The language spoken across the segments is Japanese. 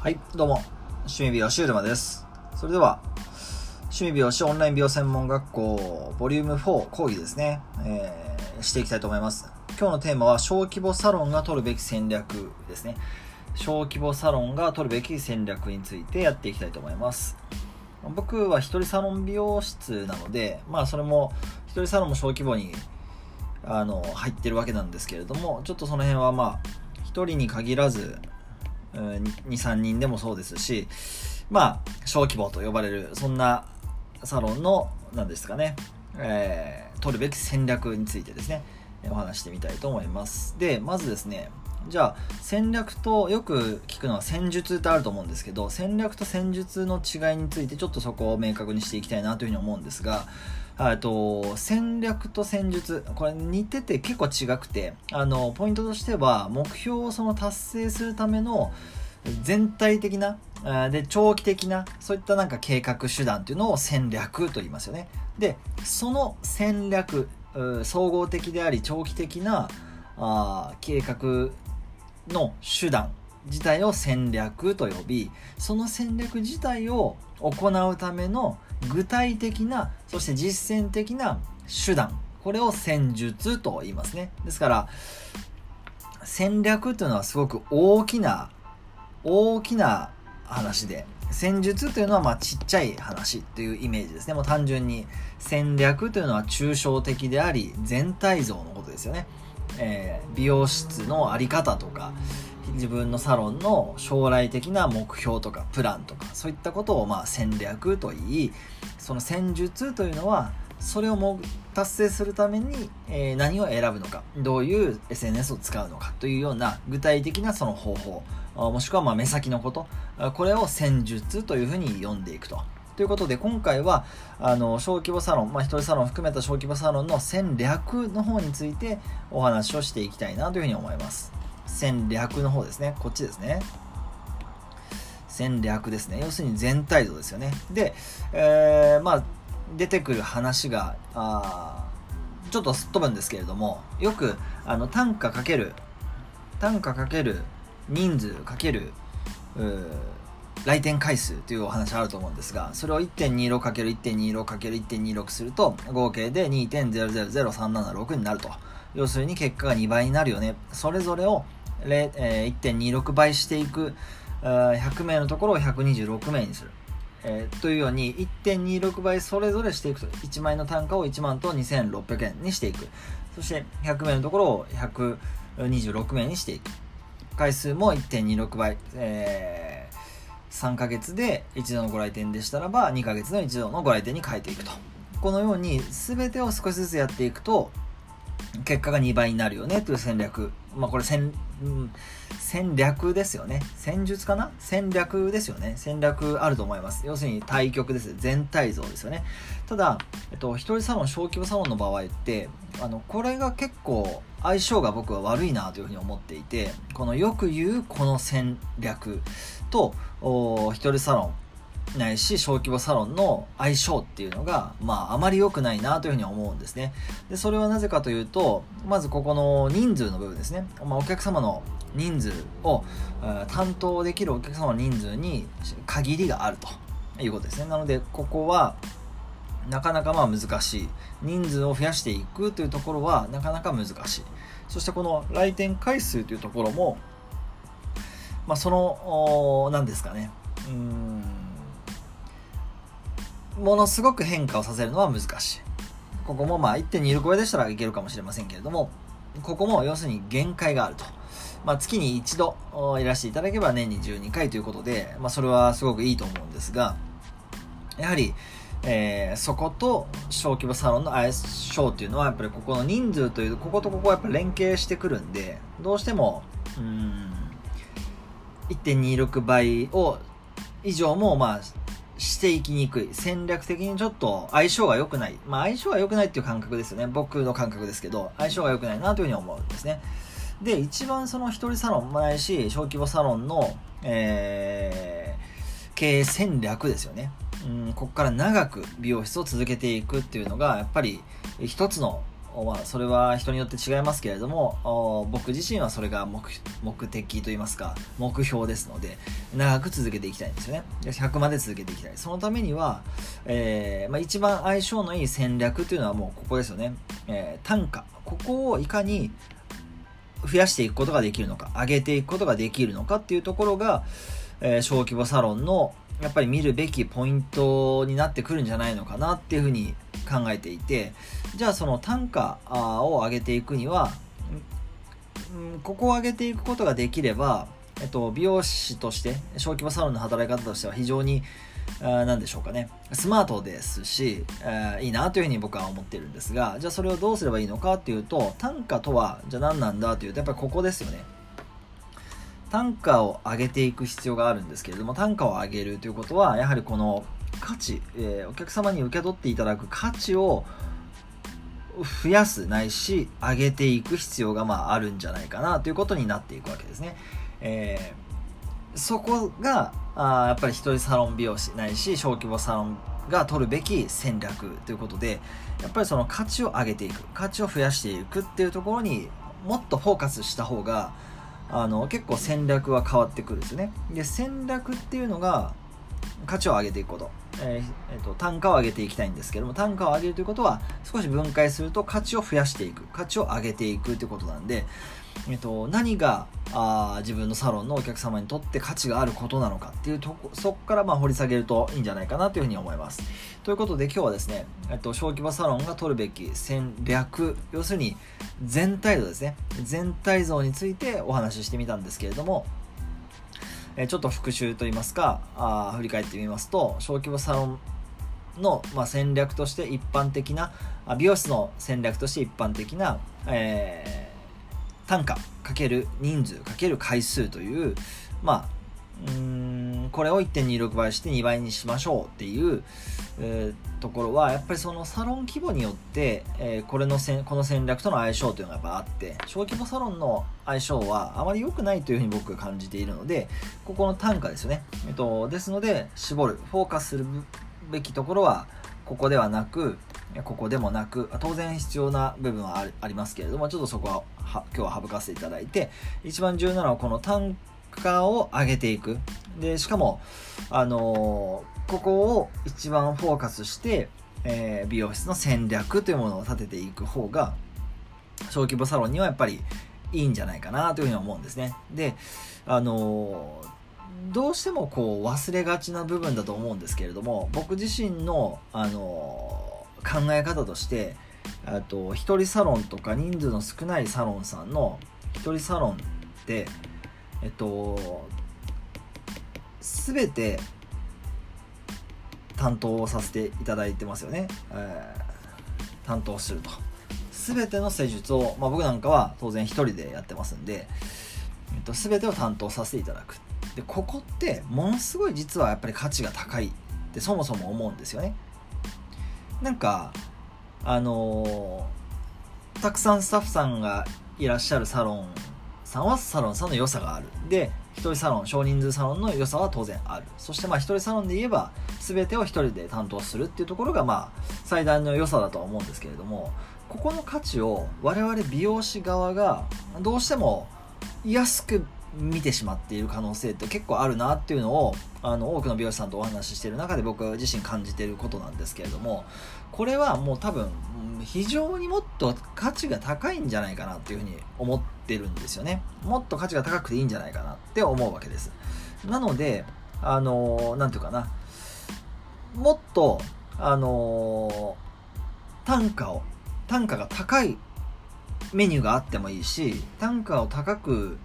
はい、どうも、趣味美容師うるまです。それでは、趣味美容師オンライン美容専門学校、ボリューム4講義ですね、えー、していきたいと思います。今日のテーマは、小規模サロンが取るべき戦略ですね。小規模サロンが取るべき戦略についてやっていきたいと思います。僕は一人サロン美容室なので、まあそれも、一人サロンも小規模にあの入ってるわけなんですけれども、ちょっとその辺はまあ、一人に限らず、23人でもそうですしまあ小規模と呼ばれるそんなサロンの何ですかね、えー、取るべき戦略についてですねお話してみたいと思います。でまずですねじゃあ戦略とよく聞くのは戦術ってあると思うんですけど戦略と戦術の違いについてちょっとそこを明確にしていきたいなというふうに思うんですがと戦略と戦術。これ似てて結構違くてあのポイントとしては目標をその達成するための全体的なで長期的なそういったなんか計画手段っていうのを戦略と言いますよね。でその戦略総合的であり長期的なあ計画の手段自体を戦略と呼びその戦略自体を行うための具体的なそして実践的な手段これを戦術と言いますね。ですから戦略というのはすごく大きな大きな話で戦術というのはまあちっちゃい話というイメージですね。もう単純に戦略というのは抽象的であり全体像のことですよね、えー、美容室の在り方とか自分のサロンの将来的な目標とかプランとかそういったことをまあ戦略と言いその戦術というのはそれをも達成するために、え、何を選ぶのかどういう SNS を使うのかというような具体的なその方法もしくはま目先のことこれを戦術というふうに呼んでいくと。ということで今回はあの小規模サロン、まあ、一人サロン含めた小規模サロンの戦略の方についてお話をしていきたいなというふうに思います。戦略の方ですね。こっちですね。戦略ですね。要するに全体像ですよね。で、えー、まあ、出てくる話が、あちょっとすっ飛ぶんですけれども、よく、あの、単価かける、単価かける人数かける、来店回数というお話あると思うんですが、それを 1.26×1.26×1.26 すると、合計で2.000376になると。要するに結果が2倍になるよね。それぞれを1.26倍していく100名のところを126名にする。えー、というように1.26倍それぞれしていくと1万円の単価を1万と2600円にしていくそして100名のところを126名にしていく回数も1.26倍、えー、3ヶ月で一度のご来店でしたらば2ヶ月の一度のご来店に変えていくとこのように全てを少しずつやっていくと結果が2倍になるよねという戦略。まあこれ戦、戦略ですよね。戦術かな？戦略ですよね。戦略あると思います。要するに対局です。全体像ですよね。ただ、えっと、一人サロン、小規模サロンの場合って、あの、これが結構相性が僕は悪いなというふうに思っていて、このよく言うこの戦略と、一人サロン、ないし小規模サロンの相性っていうのが、まあ、あまり良くないなというふうに思うんですね。でそれはなぜかというとまずここの人数の部分ですね、まあ、お客様の人数を担当できるお客様の人数に限りがあるということですね。なのでここはなかなかまあ難しい。人数を増やしていくというところはなかなか難しい。そしてこの来店回数というところもまあその何ですかね。うんものすごく変化をさせるのは難しい。ここもまあ1.26倍でしたらいけるかもしれませんけれども、ここも要するに限界があると。まあ、月に一度いらしていただければ年に12回ということで、まあ、それはすごくいいと思うんですが、やはり、えー、そこと小規模サロンの相性っていうのはやっぱりここの人数というこことここはやっぱ連携してくるんでどうしてもうん1.26倍を以上もまあしていきにくい。戦略的にちょっと相性が良くない。まあ相性が良くないっていう感覚ですよね。僕の感覚ですけど、相性が良くないなというふうに思うんですね。で、一番その一人サロンもないし、小規模サロンの、えー、経営戦略ですよね。うん、ここから長く美容室を続けていくっていうのが、やっぱり一つのまあ、それは人によって違いますけれども僕自身はそれが目的といいますか目標ですので長く続けていきたいんですよね。100まで続けていきたい。そのためには、えーまあ、一番相性のいい戦略というのはもうここですよね、えー、単価。ここをいかに増やしていくことができるのか上げていくことができるのかっていうところが、えー、小規模サロンのやっぱり見るべきポイントになってくるんじゃないのかなっていうふうに考えていてじゃあその単価を上げていくには、ん、ここを上げていくことができれば、えっと、美容師として小規模サロンの働き方としては非常に何でしょうかねスマートですし、え、いいなというふうに僕は思ってるんですがじゃあそれをどうすればいいのかっていうと単価とはじゃあ何なんだというとやっぱりここですよね。単価を上げていく必要があるんですけれども単価を上げるということはやはりこの価値、えー、お客様に受け取っていただく価値を増やすないし上げていく必要がまああるんじゃないかなということになっていくわけですね。えー、そこがあやっぱり一人サロン美容師ないし小規模サロンが取るべき戦略ということでやっぱりその価値を上げていく価値を増やしていくっていうところにもっとフォーカスした方があの結構戦略は変わってくるんですよね。で戦略っていうのが価値を上げていくこと、えーえーと、単価を上げていきたいんですけども単価を上げるということは少し分解すると価値を増やしていく。価値を上げていくということなんで、えーと、何があ自分のサロンのお客様にとって価値があることなのかっていうとこそこからまあ掘り下げるといいんじゃないかなというふうに思います。ということで今日はですね、えっと、小規模サロンが取るべき戦略要するに全体像ですね。全体像についてお話ししてみたんですけれどもえちょっと復習といいますかあ振り返ってみますと小規模サロンの、まあ、戦略として一般的な美容室の戦略として一般的な、えー、単価かける人数かける回数というまあうんこれを1.26倍して2倍にしましょうっていう、えー、ところはやっぱりそのサロン規模によって、えー、これのせこの戦略との相性というのがやっぱあって小規模サロンの相性はあまり良くないというふうに僕は感じているのでここの単価ですよね、えっと、ですので絞るフォーカスするべきところはここではなくここでもなく当然必要な部分はありますけれどもちょっとそこはは今日は省かせていただいて一番重要なのはこの単価を上げていく。で、しかも、あのー、ここを一番フォーカスして、えー、美容室の戦略というものを立てていく方が、小規模サロンにはやっぱりいいんじゃないかなというふうに思うんですね。で、あのー、どうしてもこう忘れがちな部分だと思うんですけれども、僕自身の、あの考え方として、あと、一人サロンとか人数の少ないサロンさんの一人サロンって、えっと全て担当させていただいてますよね、えー、担当すると。全ての施術を、まあ、僕なんかは当然一人でやってますんで、えっと、全てを担当させていただく。でここってものすごい実はやっぱり価値が高いってそもそも思うんですよね。なんかあのー、たくさんスタッフさんがいらっしゃるサロンさんはサロンさんの良さがある。で、一人サロン、少人数サロンの良さは当然ある。そしてまあ一人サロンで言えば、全てを一人で担当するっていうところがまあ最大の良さだとは思うんですけれども、ここの価値を我々美容師側がどうしても安く見てしまっている可能性って結構あるなっていうのをあの多くの美容師さんとお話ししてる中で僕自身感じてることなんですけれどもこれはもう多分非常にもっと価値が高いんじゃないかなっていうふうに思ってるんですよね。もっと価値が高くていいんじゃないかなって思うわけです。なのであの何て言うかな。もっとあの単価を単価が高いメニューがあってもいいし単価を高く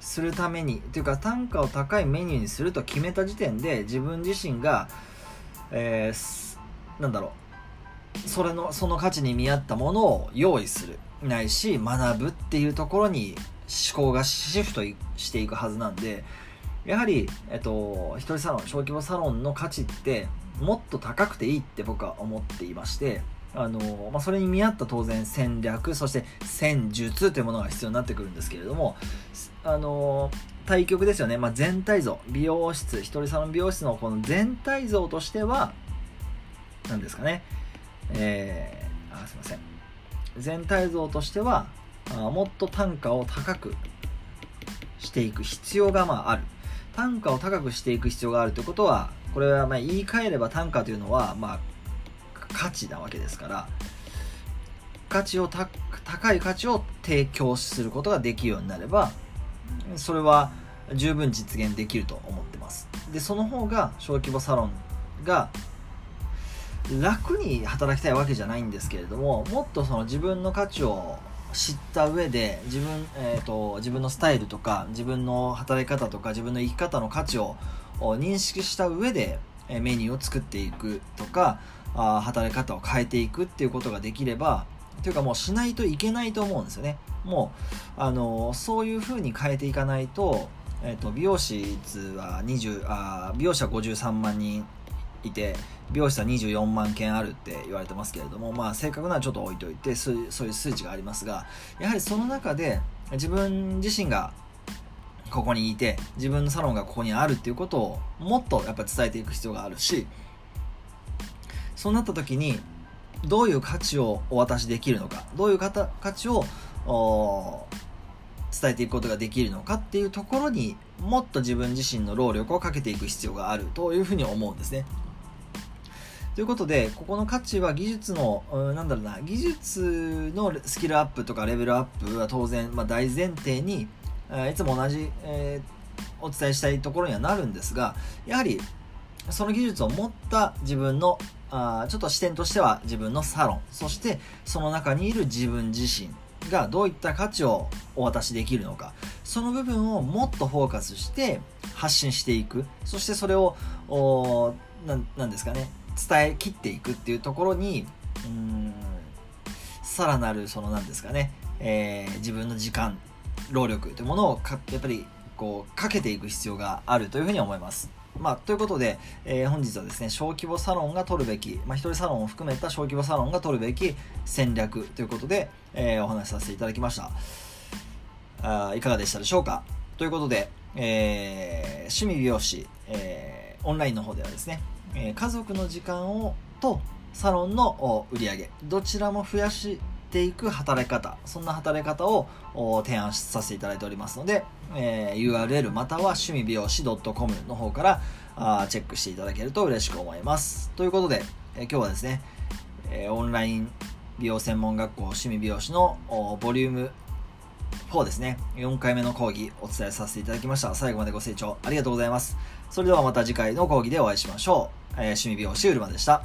するためにというか単価を高いメニューにすると決めた時点で自分自身が、えー、なんだろう。それのその価値に見合ったものを用意する。ないし学ぶっていうところに思考がシフトしていくはずなんでやはり、えっと、一人サロン小規模サロンの価値ってもっと高くていいって僕は思っていましてあのまあ、それに見合った当然戦略そして戦術というものが必要になってくるんですけれどもあの対局ですよね、まあ、全体像美容室一人サロン美容室のこの全体像としては何ですかね。えー、あすいません。全体像としてはあもっと単価を高くしていく必要がまあある。単価を高くしていく必要があるということはこれはま言い換えれば単価というのはま価値なわけですから価値を高い価値を提供することができるようになればそれは十分実現できると思ってます。でその方が小規模サロンが楽に働きたいわけじゃないんですけれどももっとその自分の価値を知った上で自分,、えーと、自分のスタイルとか自分の働き方とか自分の生き方の価値を認識した上でメニューを作っていくとかあ働き方を変えていくっていうことができればというかもうしないといけないと思うんですよね。もうあのそういう風に変えていかないと,、えーと、美容師は20あ美容師は53万人いて美容室は24万件あるって言われてますけれども、まあ、正確なはちょっと置いといてそういう数値がありますがやはりその中で自分自身がここにいて自分のサロンがここにあるっていうことをもっとやっぱ伝えていく必要があるしそうなった時にどういう価値をお渡しできるのかどういう価値を伝えていくことができるのかっていうところにもっと自分自身の労力をかけていく必要があるというふうに思うんですね。ということで、ここの価値は技術の、うん、なんだろうな、技術のスキルアップとかレベルアップは当然、まあ、大前提に、いつも同じ、えー、お伝えしたいところにはなるんですが、やはり、その技術を持った自分のあちょっと視点としては自分のサロンそしてその中にいる自分自身がどういった価値をお渡しできるのかその部分をもっとフォーカスして発信していく。そしてそれを何ですかね伝え切っていくっていうところにうんさらなるその何ですかね、えー、自分の時間労力というものをかやっぱりこうかけていく必要があるというふうに思います。まあ、ということで、えー、本日はですね、小規模サロンが取るべき、まあ、一人サロンを含めた小規模サロンが取るべき戦略ということで、えー、お話しさせていただきました。あいかがでしたでしょうか？ということで、えー、趣味美容師、えー、オンラインの方ではですね、え、家族の時間をとサロンの売り上げ、どちらも増やしていく働き方、そんな働き方を提案させていただいておりますので、えー、URL または趣味美容師 .com の方からあチェックしていただけると嬉しく思います。ということで、えー、今日はですね、え、オンライン美容専門学校趣味美容師のボリューム4ですね、4回目の講義お伝えさせていただきました。最後までご清聴ありがとうございます。それではまた次回の講義でお会いしましょう。えー、趣味美容師うるまでした。